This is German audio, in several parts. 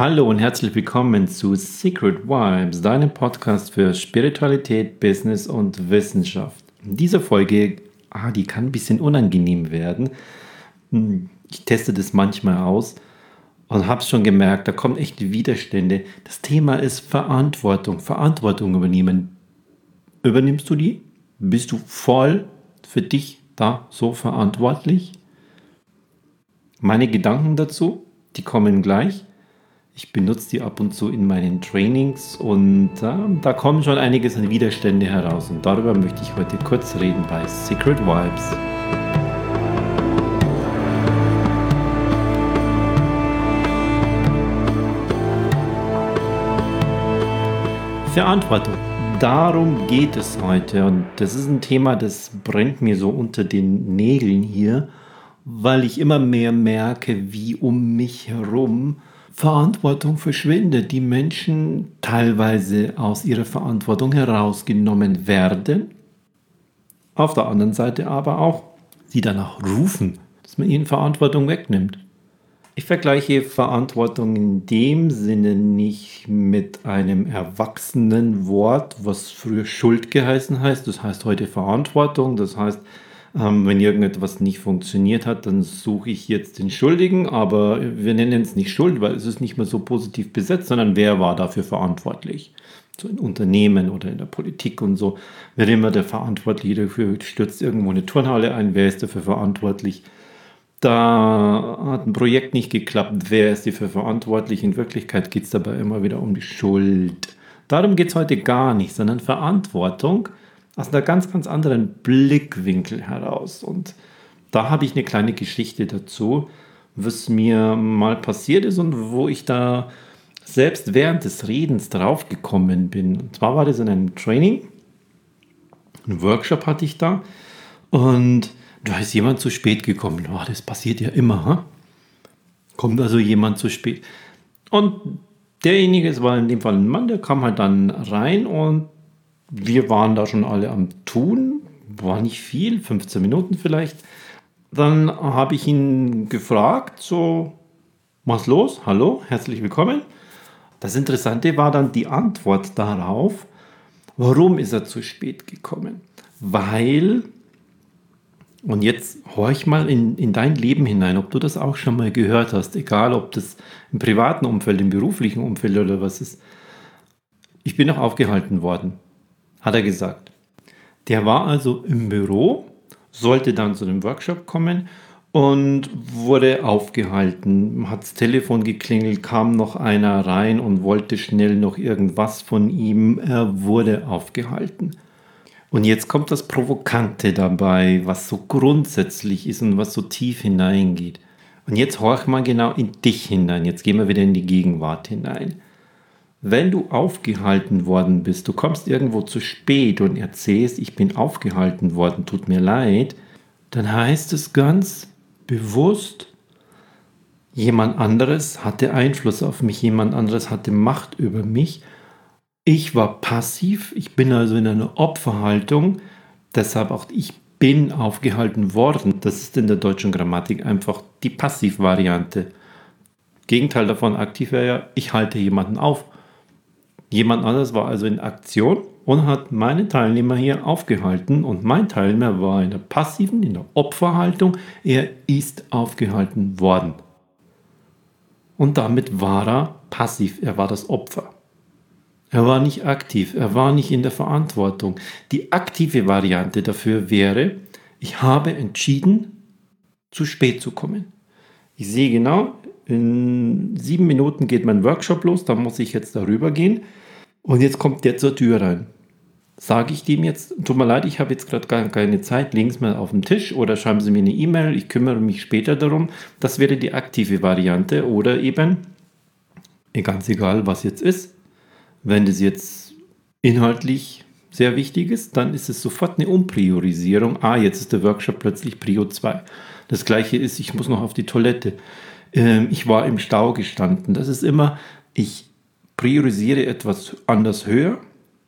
Hallo und herzlich willkommen zu Secret Vibes, deinem Podcast für Spiritualität, Business und Wissenschaft. In dieser Folge, ah, die kann ein bisschen unangenehm werden. Hm, ich teste das manchmal aus und habe schon gemerkt, da kommen echte Widerstände. Das Thema ist Verantwortung, Verantwortung übernehmen. Übernimmst du die? Bist du voll für dich da so verantwortlich? Meine Gedanken dazu, die kommen gleich. Ich benutze die ab und zu in meinen Trainings und äh, da kommen schon einiges an Widerstände heraus und darüber möchte ich heute kurz reden bei Secret Vibes. Verantwortung. Darum geht es heute und das ist ein Thema, das brennt mir so unter den Nägeln hier, weil ich immer mehr merke, wie um mich herum Verantwortung verschwindet, die Menschen teilweise aus ihrer Verantwortung herausgenommen werden, auf der anderen Seite aber auch sie danach rufen, dass man ihnen Verantwortung wegnimmt. Ich vergleiche Verantwortung in dem Sinne nicht mit einem erwachsenen Wort, was früher Schuld geheißen heißt. Das heißt heute Verantwortung. Das heißt, ähm, wenn irgendetwas nicht funktioniert hat, dann suche ich jetzt den Schuldigen, aber wir nennen es nicht Schuld, weil es ist nicht mehr so positiv besetzt, sondern wer war dafür verantwortlich? So in Unternehmen oder in der Politik und so. Wer immer der Verantwortliche dafür stürzt irgendwo eine Turnhalle ein, wer ist dafür verantwortlich? Da hat ein Projekt nicht geklappt, wer ist dafür verantwortlich? In Wirklichkeit geht es dabei immer wieder um die Schuld. Darum geht es heute gar nicht, sondern Verantwortung aus einer ganz, ganz anderen Blickwinkel heraus. Und da habe ich eine kleine Geschichte dazu, was mir mal passiert ist und wo ich da selbst während des Redens draufgekommen bin. Und zwar war das in einem Training, einen Workshop hatte ich da und da ist jemand zu spät gekommen. Oh, das passiert ja immer. Hm? Kommt also jemand zu spät. Und derjenige, es war in dem Fall ein Mann, der kam halt dann rein und wir waren da schon alle am Tun, war nicht viel, 15 Minuten vielleicht. Dann habe ich ihn gefragt, so, was los? Hallo, herzlich willkommen. Das Interessante war dann die Antwort darauf, warum ist er zu spät gekommen? Weil, und jetzt horch mal in, in dein Leben hinein, ob du das auch schon mal gehört hast, egal ob das im privaten Umfeld, im beruflichen Umfeld oder was ist. Ich bin noch aufgehalten worden hat er gesagt. Der war also im Büro, sollte dann zu dem Workshop kommen und wurde aufgehalten. Hat das Telefon geklingelt, kam noch einer rein und wollte schnell noch irgendwas von ihm. Er wurde aufgehalten. Und jetzt kommt das Provokante dabei, was so grundsätzlich ist und was so tief hineingeht. Und jetzt horch mal genau in dich hinein. Jetzt gehen wir wieder in die Gegenwart hinein. Wenn du aufgehalten worden bist, du kommst irgendwo zu spät und erzählst, ich bin aufgehalten worden, tut mir leid, dann heißt es ganz bewusst, jemand anderes hatte Einfluss auf mich, jemand anderes hatte Macht über mich. Ich war passiv, ich bin also in einer Opferhaltung, deshalb auch ich bin aufgehalten worden. Das ist in der deutschen Grammatik einfach die Passivvariante. Gegenteil davon, aktiv wäre ja, ich halte jemanden auf. Jemand anderes war also in Aktion und hat meine Teilnehmer hier aufgehalten und mein Teilnehmer war in der passiven, in der Opferhaltung. Er ist aufgehalten worden. Und damit war er passiv, er war das Opfer. Er war nicht aktiv, er war nicht in der Verantwortung. Die aktive Variante dafür wäre, ich habe entschieden, zu spät zu kommen. Ich sehe genau, in sieben Minuten geht mein Workshop los, da muss ich jetzt darüber gehen. Und jetzt kommt der zur Tür rein. Sage ich dem jetzt, tut mir leid, ich habe jetzt gerade gar keine Zeit, legen Sie mal auf den Tisch oder schreiben Sie mir eine E-Mail, ich kümmere mich später darum. Das wäre die aktive Variante. Oder eben, ganz egal, was jetzt ist, wenn das jetzt inhaltlich sehr wichtig ist, dann ist es sofort eine Umpriorisierung. Ah, jetzt ist der Workshop plötzlich Prio 2. Das gleiche ist, ich muss noch auf die Toilette. Ähm, ich war im Stau gestanden. Das ist immer, ich priorisiere etwas anders höher.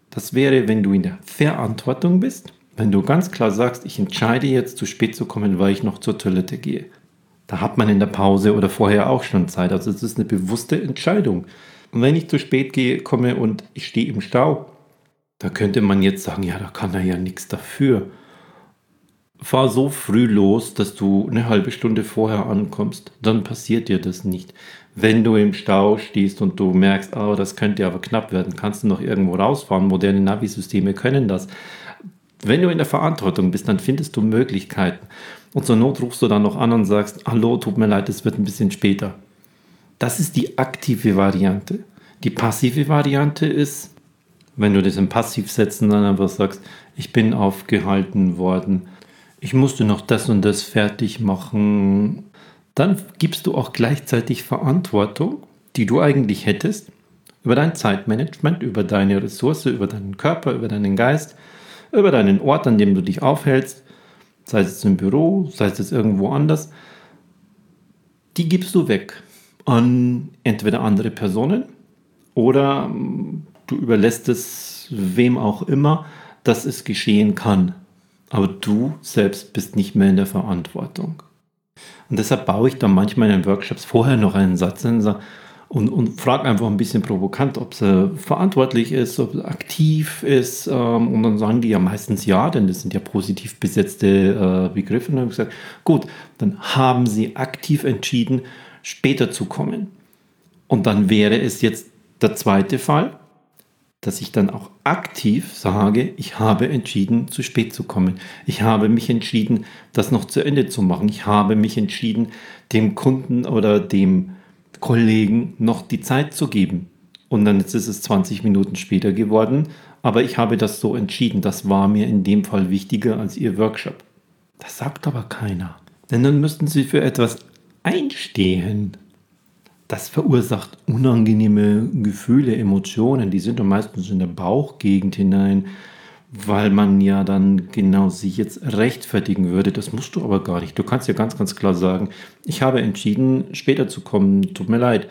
Das wäre, wenn du in der Verantwortung bist, wenn du ganz klar sagst, ich entscheide jetzt zu spät zu kommen, weil ich noch zur Toilette gehe. Da hat man in der Pause oder vorher auch schon Zeit. Also es ist eine bewusste Entscheidung. Und wenn ich zu spät gehe, komme und ich stehe im Stau, da könnte man jetzt sagen, ja, da kann er ja nichts dafür. Fahr so früh los, dass du eine halbe Stunde vorher ankommst. Dann passiert dir das nicht. Wenn du im Stau stehst und du merkst, oh, das könnte aber knapp werden, kannst du noch irgendwo rausfahren. Moderne Navi-Systeme können das. Wenn du in der Verantwortung bist, dann findest du Möglichkeiten. Und zur Not rufst du dann noch an und sagst, hallo, tut mir leid, es wird ein bisschen später. Das ist die aktive Variante. Die passive Variante ist, wenn du das im Passiv setzen dann einfach sagst, ich bin aufgehalten worden, ich musste noch das und das fertig machen, dann gibst du auch gleichzeitig Verantwortung, die du eigentlich hättest, über dein Zeitmanagement, über deine Ressource, über deinen Körper, über deinen Geist, über deinen Ort, an dem du dich aufhältst, sei es im Büro, sei es irgendwo anders, die gibst du weg an entweder andere Personen oder du überlässt es wem auch immer, dass es geschehen kann. Aber du selbst bist nicht mehr in der Verantwortung. Und deshalb baue ich dann manchmal in den Workshops vorher noch einen Satz und, und, und frage einfach ein bisschen provokant, ob sie verantwortlich ist, ob sie aktiv ist. Ähm, und dann sagen die ja meistens ja, denn das sind ja positiv besetzte äh, Begriffe. Und dann habe ich gesagt, gut, dann haben sie aktiv entschieden, später zu kommen. Und dann wäre es jetzt der zweite Fall, dass ich dann auch aktiv sage, ich habe entschieden, zu spät zu kommen. Ich habe mich entschieden, das noch zu Ende zu machen. Ich habe mich entschieden, dem Kunden oder dem Kollegen noch die Zeit zu geben. Und dann ist es 20 Minuten später geworden, aber ich habe das so entschieden. Das war mir in dem Fall wichtiger als Ihr Workshop. Das sagt aber keiner. Denn dann müssten Sie für etwas einstehen das verursacht unangenehme Gefühle, Emotionen, die sind dann meistens in der Bauchgegend hinein, weil man ja dann genau sich jetzt rechtfertigen würde. Das musst du aber gar nicht. Du kannst ja ganz, ganz klar sagen, ich habe entschieden, später zu kommen, tut mir leid.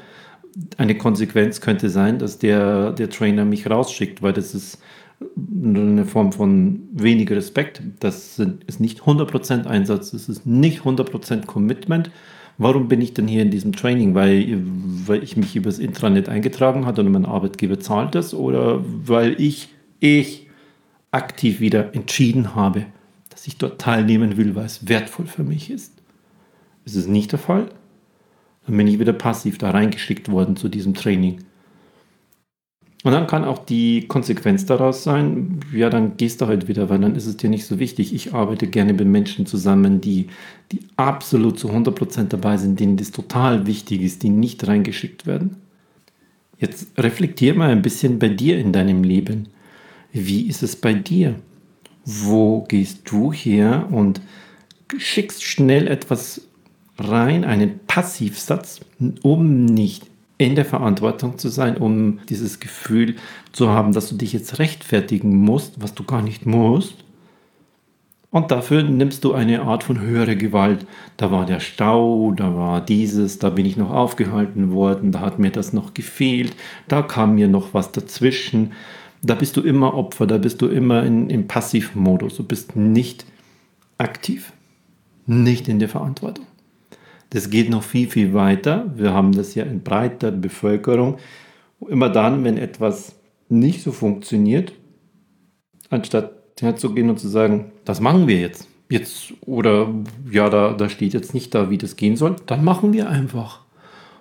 Eine Konsequenz könnte sein, dass der, der Trainer mich rausschickt, weil das ist eine Form von weniger Respekt. Das ist nicht 100% Einsatz, das ist nicht 100% Commitment Warum bin ich denn hier in diesem Training? Weil, weil ich mich übers Intranet eingetragen habe und mein Arbeitgeber zahlt das oder weil ich, ich aktiv wieder entschieden habe, dass ich dort teilnehmen will, weil es wertvoll für mich ist? Ist es nicht der Fall? Dann bin ich wieder passiv da reingeschickt worden zu diesem Training. Und dann kann auch die Konsequenz daraus sein, ja, dann gehst du halt wieder, weil dann ist es dir nicht so wichtig. Ich arbeite gerne mit Menschen zusammen, die, die absolut zu 100% dabei sind, denen das total wichtig ist, die nicht reingeschickt werden. Jetzt reflektier mal ein bisschen bei dir in deinem Leben. Wie ist es bei dir? Wo gehst du her und schickst schnell etwas rein, einen Passivsatz, um nicht in der Verantwortung zu sein, um dieses Gefühl zu haben, dass du dich jetzt rechtfertigen musst, was du gar nicht musst. Und dafür nimmst du eine Art von höherer Gewalt. Da war der Stau, da war dieses, da bin ich noch aufgehalten worden, da hat mir das noch gefehlt, da kam mir noch was dazwischen. Da bist du immer Opfer, da bist du immer in, im Passivmodus. Du bist nicht aktiv, nicht in der Verantwortung. Das geht noch viel, viel weiter. Wir haben das ja in breiter Bevölkerung. Immer dann, wenn etwas nicht so funktioniert, anstatt herzugehen und zu sagen, das machen wir jetzt. Jetzt oder ja, da, da steht jetzt nicht da, wie das gehen soll, dann machen wir einfach.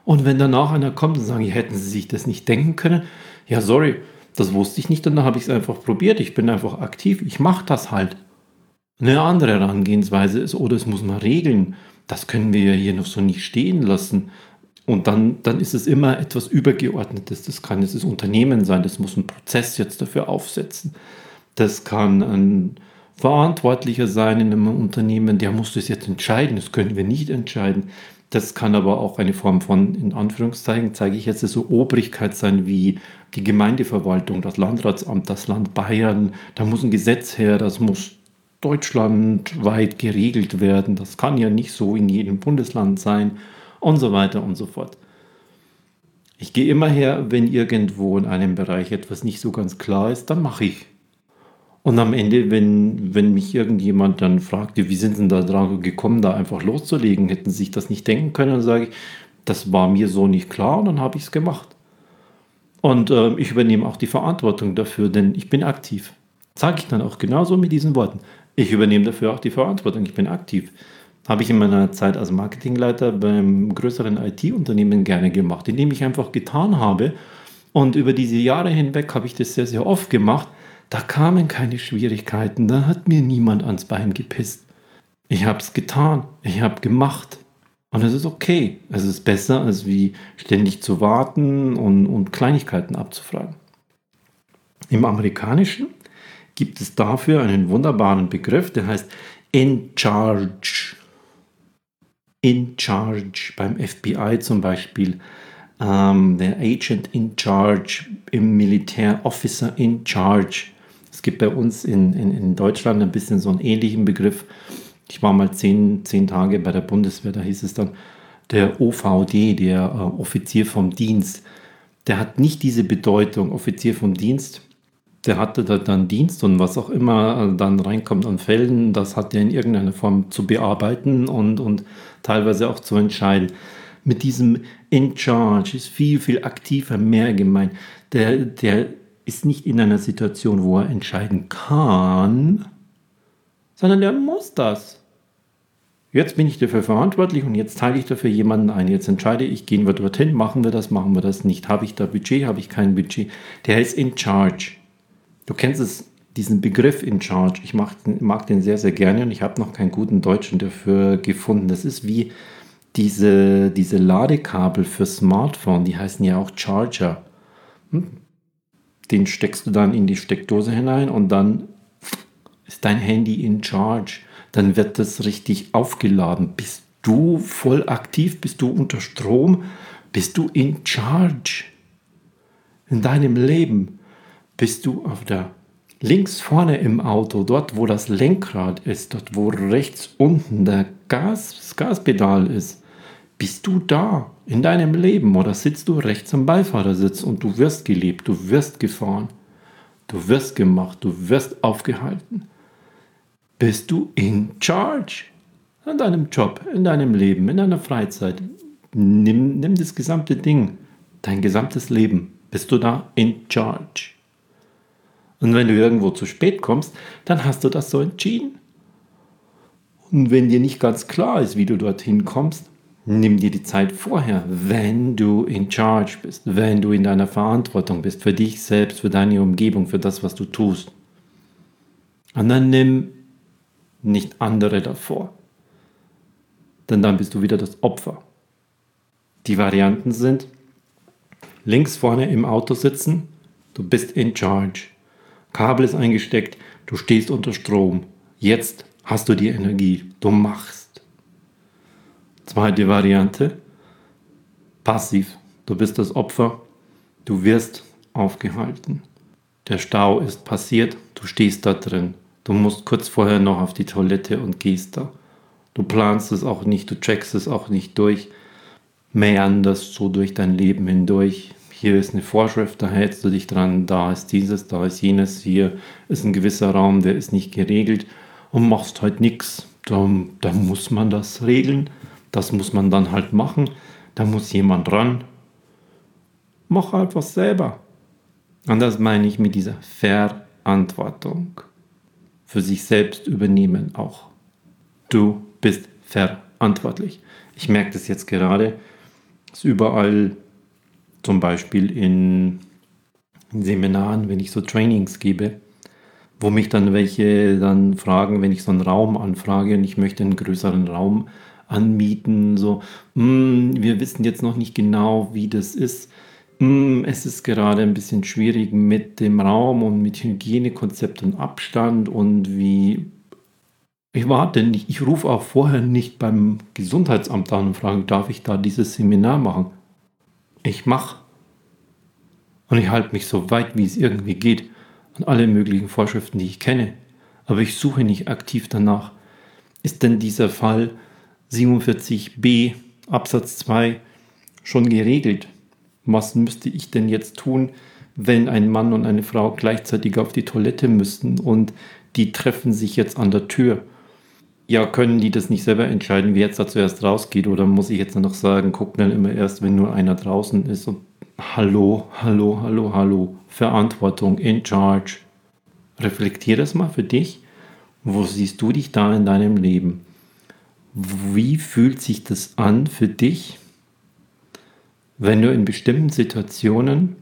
Und wenn danach einer kommt und sagt, hätten Sie sich das nicht denken können, ja, sorry, das wusste ich nicht und dann habe ich es einfach probiert. Ich bin einfach aktiv, ich mache das halt. Eine andere Herangehensweise ist, oder es muss man regeln das können wir ja hier noch so nicht stehen lassen. Und dann, dann ist es immer etwas Übergeordnetes. Das kann jetzt das Unternehmen sein, das muss einen Prozess jetzt dafür aufsetzen. Das kann ein Verantwortlicher sein in einem Unternehmen, der muss das jetzt entscheiden. Das können wir nicht entscheiden. Das kann aber auch eine Form von, in Anführungszeichen, zeige ich jetzt so Obrigkeit sein, wie die Gemeindeverwaltung, das Landratsamt, das Land Bayern. Da muss ein Gesetz her, das muss deutschlandweit geregelt werden. Das kann ja nicht so in jedem Bundesland sein und so weiter und so fort. Ich gehe immer her, wenn irgendwo in einem Bereich etwas nicht so ganz klar ist, dann mache ich. Und am Ende, wenn, wenn mich irgendjemand dann fragte, wie sind Sie denn da drauf gekommen, da einfach loszulegen, hätten Sie sich das nicht denken können, dann sage ich, das war mir so nicht klar und dann habe ich es gemacht. Und äh, ich übernehme auch die Verantwortung dafür, denn ich bin aktiv. Sage ich dann auch genauso mit diesen Worten. Ich übernehme dafür auch die Verantwortung, ich bin aktiv. Habe ich in meiner Zeit als Marketingleiter beim größeren IT-Unternehmen gerne gemacht, indem ich einfach getan habe. Und über diese Jahre hinweg habe ich das sehr, sehr oft gemacht. Da kamen keine Schwierigkeiten, da hat mir niemand ans Bein gepisst. Ich habe es getan, ich habe gemacht. Und es ist okay. Es ist besser, als wie ständig zu warten und, und Kleinigkeiten abzufragen. Im Amerikanischen gibt es dafür einen wunderbaren Begriff, der heißt in charge. In charge beim FBI zum Beispiel. Ähm, der Agent in charge im Militär, Officer in charge. Es gibt bei uns in, in, in Deutschland ein bisschen so einen ähnlichen Begriff. Ich war mal zehn, zehn Tage bei der Bundeswehr, da hieß es dann, der OVD, der äh, Offizier vom Dienst, der hat nicht diese Bedeutung, Offizier vom Dienst, der hatte da dann Dienst und was auch immer dann reinkommt an Fällen, das hat er in irgendeiner Form zu bearbeiten und, und teilweise auch zu entscheiden. Mit diesem In Charge ist viel, viel aktiver, mehr gemeint. Der, der ist nicht in einer Situation, wo er entscheiden kann, sondern der muss das. Jetzt bin ich dafür verantwortlich und jetzt teile ich dafür jemanden ein. Jetzt entscheide ich, gehen wir dorthin, machen wir das, machen wir das nicht. Habe ich da Budget, habe ich kein Budget. Der ist in charge. Du kennst es, diesen Begriff in charge. Ich mag, mag den sehr, sehr gerne und ich habe noch keinen guten Deutschen dafür gefunden. Das ist wie diese, diese Ladekabel für Smartphone, die heißen ja auch Charger. Hm? Den steckst du dann in die Steckdose hinein und dann ist dein Handy in charge dann wird das richtig aufgeladen. Bist du voll aktiv? Bist du unter Strom? Bist du in charge? In deinem Leben bist du auf der links vorne im Auto, dort wo das Lenkrad ist, dort wo rechts unten der Gas, das Gaspedal ist. Bist du da in deinem Leben oder sitzt du rechts am Beifahrersitz und du wirst gelebt, du wirst gefahren, du wirst gemacht, du wirst aufgehalten bist du in charge an deinem Job, in deinem Leben, in deiner Freizeit. Nimm, nimm das gesamte Ding, dein gesamtes Leben. Bist du da in charge? Und wenn du irgendwo zu spät kommst, dann hast du das so entschieden. Und wenn dir nicht ganz klar ist, wie du dorthin kommst, nimm dir die Zeit vorher, wenn du in charge bist, wenn du in deiner Verantwortung bist, für dich selbst, für deine Umgebung, für das, was du tust. Und dann nimm nicht andere davor. Denn dann bist du wieder das Opfer. Die Varianten sind links vorne im Auto sitzen, du bist in charge. Kabel ist eingesteckt, du stehst unter Strom. Jetzt hast du die Energie, du machst. Zweite Variante, passiv. Du bist das Opfer, du wirst aufgehalten. Der Stau ist passiert, du stehst da drin. Du musst kurz vorher noch auf die Toilette und gehst da. Du planst es auch nicht, du checkst es auch nicht durch, meanderst so durch dein Leben hindurch. Hier ist eine Vorschrift, da hältst du dich dran, da ist dieses, da ist jenes, hier ist ein gewisser Raum, der ist nicht geregelt und machst halt nichts. Da, da muss man das regeln, das muss man dann halt machen, da muss jemand ran. Mach einfach selber. Und das meine ich mit dieser Verantwortung für sich selbst übernehmen auch. Du bist verantwortlich. Ich merke das jetzt gerade, dass überall zum Beispiel in, in Seminaren, wenn ich so Trainings gebe, wo mich dann welche dann fragen, wenn ich so einen Raum anfrage und ich möchte einen größeren Raum anmieten, so, mm, wir wissen jetzt noch nicht genau, wie das ist. Mm, es ist gerade ein bisschen schwierig mit dem Raum und mit Hygienekonzept und Abstand und wie. Ich warte nicht, ich rufe auch vorher nicht beim Gesundheitsamt an und frage, darf ich da dieses Seminar machen? Ich mache. Und ich halte mich so weit, wie es irgendwie geht, an alle möglichen Vorschriften, die ich kenne. Aber ich suche nicht aktiv danach. Ist denn dieser Fall 47b Absatz 2 schon geregelt? was müsste ich denn jetzt tun, wenn ein Mann und eine Frau gleichzeitig auf die Toilette müssten und die treffen sich jetzt an der Tür. Ja, können die das nicht selber entscheiden, wer jetzt da zuerst rausgeht? Oder muss ich jetzt noch sagen, guck dann immer erst, wenn nur einer draußen ist und Hallo, hallo, hallo, hallo. Verantwortung, in charge. Reflektier das mal für dich. Wo siehst du dich da in deinem Leben? Wie fühlt sich das an für dich, wenn du in bestimmten Situationen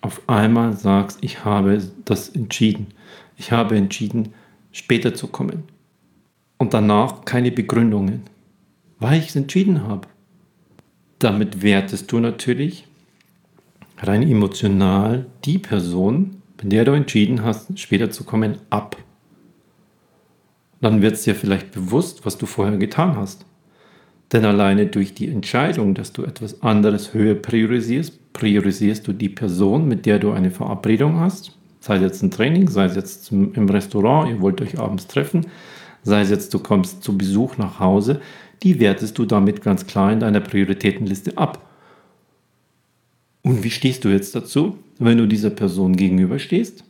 auf einmal sagst, ich habe das entschieden. Ich habe entschieden, später zu kommen. Und danach keine Begründungen, weil ich es entschieden habe. Damit wertest du natürlich rein emotional die Person, bei der du entschieden hast, später zu kommen, ab. Dann wird es dir vielleicht bewusst, was du vorher getan hast. Denn alleine durch die Entscheidung, dass du etwas anderes höher priorisierst, priorisierst du die Person, mit der du eine Verabredung hast. Sei es jetzt ein Training, sei es jetzt im Restaurant, ihr wollt euch abends treffen, sei es jetzt du kommst zu Besuch nach Hause, die wertest du damit ganz klar in deiner Prioritätenliste ab. Und wie stehst du jetzt dazu, wenn du dieser Person gegenüberstehst?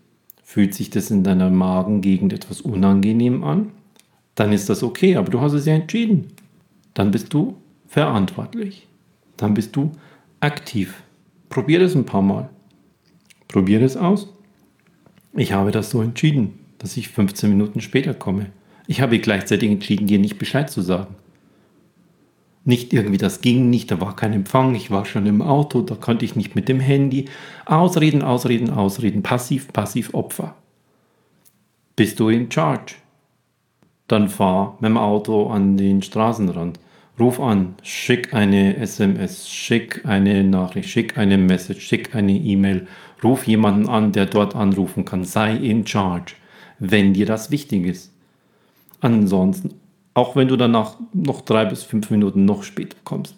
Fühlt sich das in deiner Magengegend etwas unangenehm an? Dann ist das okay, aber du hast es ja entschieden. Dann bist du verantwortlich. Dann bist du aktiv. Probier das ein paar Mal. Probier das aus. Ich habe das so entschieden, dass ich 15 Minuten später komme. Ich habe gleichzeitig entschieden, dir nicht Bescheid zu sagen. Nicht irgendwie, das ging nicht, da war kein Empfang, ich war schon im Auto, da konnte ich nicht mit dem Handy. Ausreden, ausreden, ausreden, passiv, passiv, Opfer. Bist du in charge? Dann fahr mit dem Auto an den Straßenrand. Ruf an, schick eine SMS, schick eine Nachricht, schick eine Message, schick eine E-Mail. Ruf jemanden an, der dort anrufen kann. Sei in charge, wenn dir das wichtig ist. Ansonsten auch wenn du danach noch drei bis fünf Minuten noch später kommst.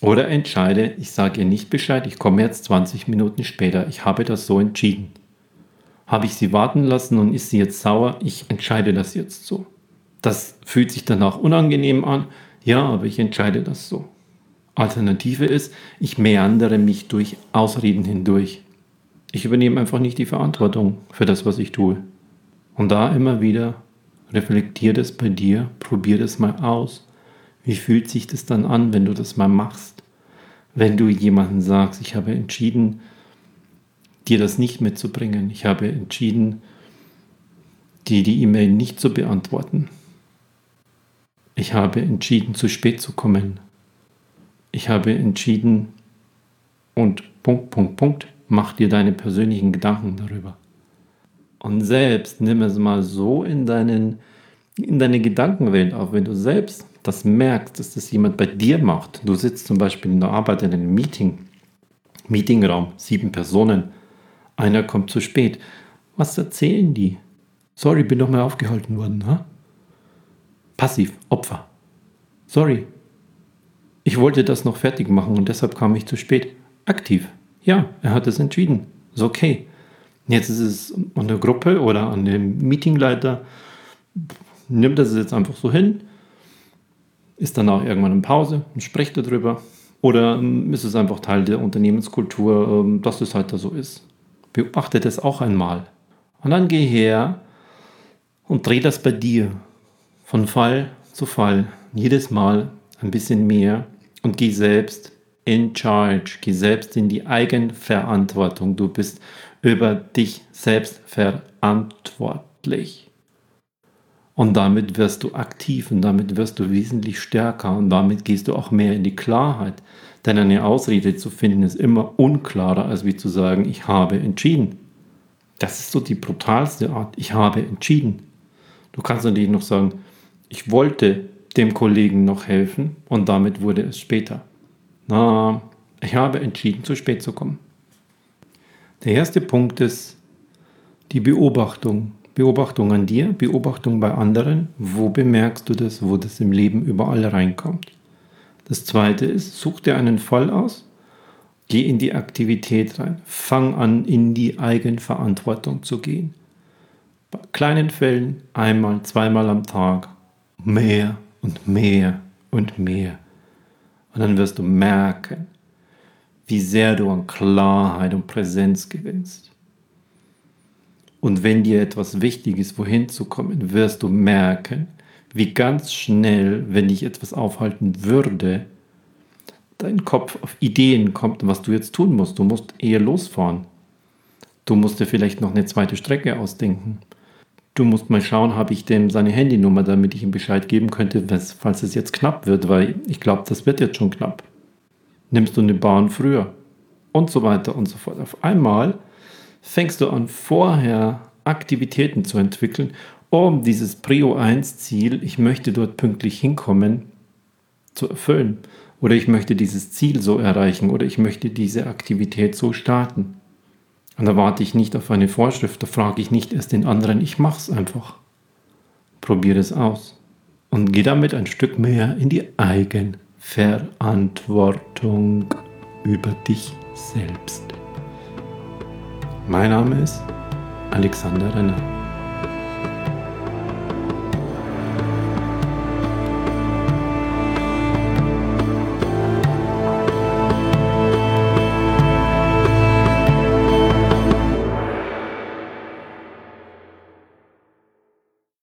Oder entscheide, ich sage ihr nicht Bescheid, ich komme jetzt 20 Minuten später, ich habe das so entschieden. Habe ich sie warten lassen und ist sie jetzt sauer, ich entscheide das jetzt so. Das fühlt sich danach unangenehm an, ja, aber ich entscheide das so. Alternative ist, ich meandere mich durch Ausreden hindurch. Ich übernehme einfach nicht die Verantwortung für das, was ich tue. Und da immer wieder Reflektier das bei dir, probier das mal aus. Wie fühlt sich das dann an, wenn du das mal machst? Wenn du jemandem sagst, ich habe entschieden, dir das nicht mitzubringen. Ich habe entschieden, dir die E-Mail nicht zu beantworten. Ich habe entschieden, zu spät zu kommen. Ich habe entschieden und Punkt, Punkt, Punkt, mach dir deine persönlichen Gedanken darüber. Und selbst nimm es mal so in, deinen, in deine Gedankenwelt auf, wenn du selbst das merkst, dass das jemand bei dir macht. Du sitzt zum Beispiel in der Arbeit in einem Meeting, Meetingraum, sieben Personen, einer kommt zu spät. Was erzählen die? Sorry, bin doch mal aufgehalten worden. Ha? Passiv, Opfer. Sorry, ich wollte das noch fertig machen und deshalb kam ich zu spät. Aktiv. Ja, er hat es entschieden. Ist okay. Jetzt ist es an der Gruppe oder an dem Meetingleiter, nimmt das jetzt einfach so hin, ist danach irgendwann in Pause und spricht darüber. Oder ähm, ist es einfach Teil der Unternehmenskultur, ähm, dass es halt da so ist. Beobachte das auch einmal. Und dann geh her und dreh das bei dir von Fall zu Fall, jedes Mal ein bisschen mehr und geh selbst in charge, geh selbst in die Eigenverantwortung. Du bist über dich selbst verantwortlich. Und damit wirst du aktiv und damit wirst du wesentlich stärker und damit gehst du auch mehr in die Klarheit. Denn eine Ausrede zu finden ist immer unklarer, als wie zu sagen, ich habe entschieden. Das ist so die brutalste Art. Ich habe entschieden. Du kannst natürlich noch sagen, ich wollte dem Kollegen noch helfen und damit wurde es später. Na, ich habe entschieden, zu spät zu kommen. Der erste Punkt ist die Beobachtung. Beobachtung an dir, Beobachtung bei anderen. Wo bemerkst du das, wo das im Leben überall reinkommt? Das zweite ist, such dir einen Fall aus, geh in die Aktivität rein, fang an, in die Eigenverantwortung zu gehen. Bei kleinen Fällen einmal, zweimal am Tag, mehr und mehr und mehr. Und dann wirst du merken, wie sehr du an Klarheit und Präsenz gewinnst. Und wenn dir etwas wichtig ist, wohin zu kommen, wirst du merken, wie ganz schnell, wenn dich etwas aufhalten würde, dein Kopf auf Ideen kommt, was du jetzt tun musst. Du musst eher losfahren. Du musst dir vielleicht noch eine zweite Strecke ausdenken. Du musst mal schauen, habe ich dem seine Handynummer, damit ich ihm Bescheid geben könnte, falls es jetzt knapp wird, weil ich glaube, das wird jetzt schon knapp. Nimmst du eine Bahn früher? Und so weiter und so fort. Auf einmal fängst du an, vorher Aktivitäten zu entwickeln, um dieses Prio 1 Ziel, ich möchte dort pünktlich hinkommen, zu erfüllen. Oder ich möchte dieses Ziel so erreichen oder ich möchte diese Aktivität so starten. Und da warte ich nicht auf eine Vorschrift, da frage ich nicht erst den anderen, ich mache es einfach. Probiere es aus. Und gehe damit ein Stück mehr in die Eigenverantwortung über dich selbst. Mein Name ist Alexander Renner.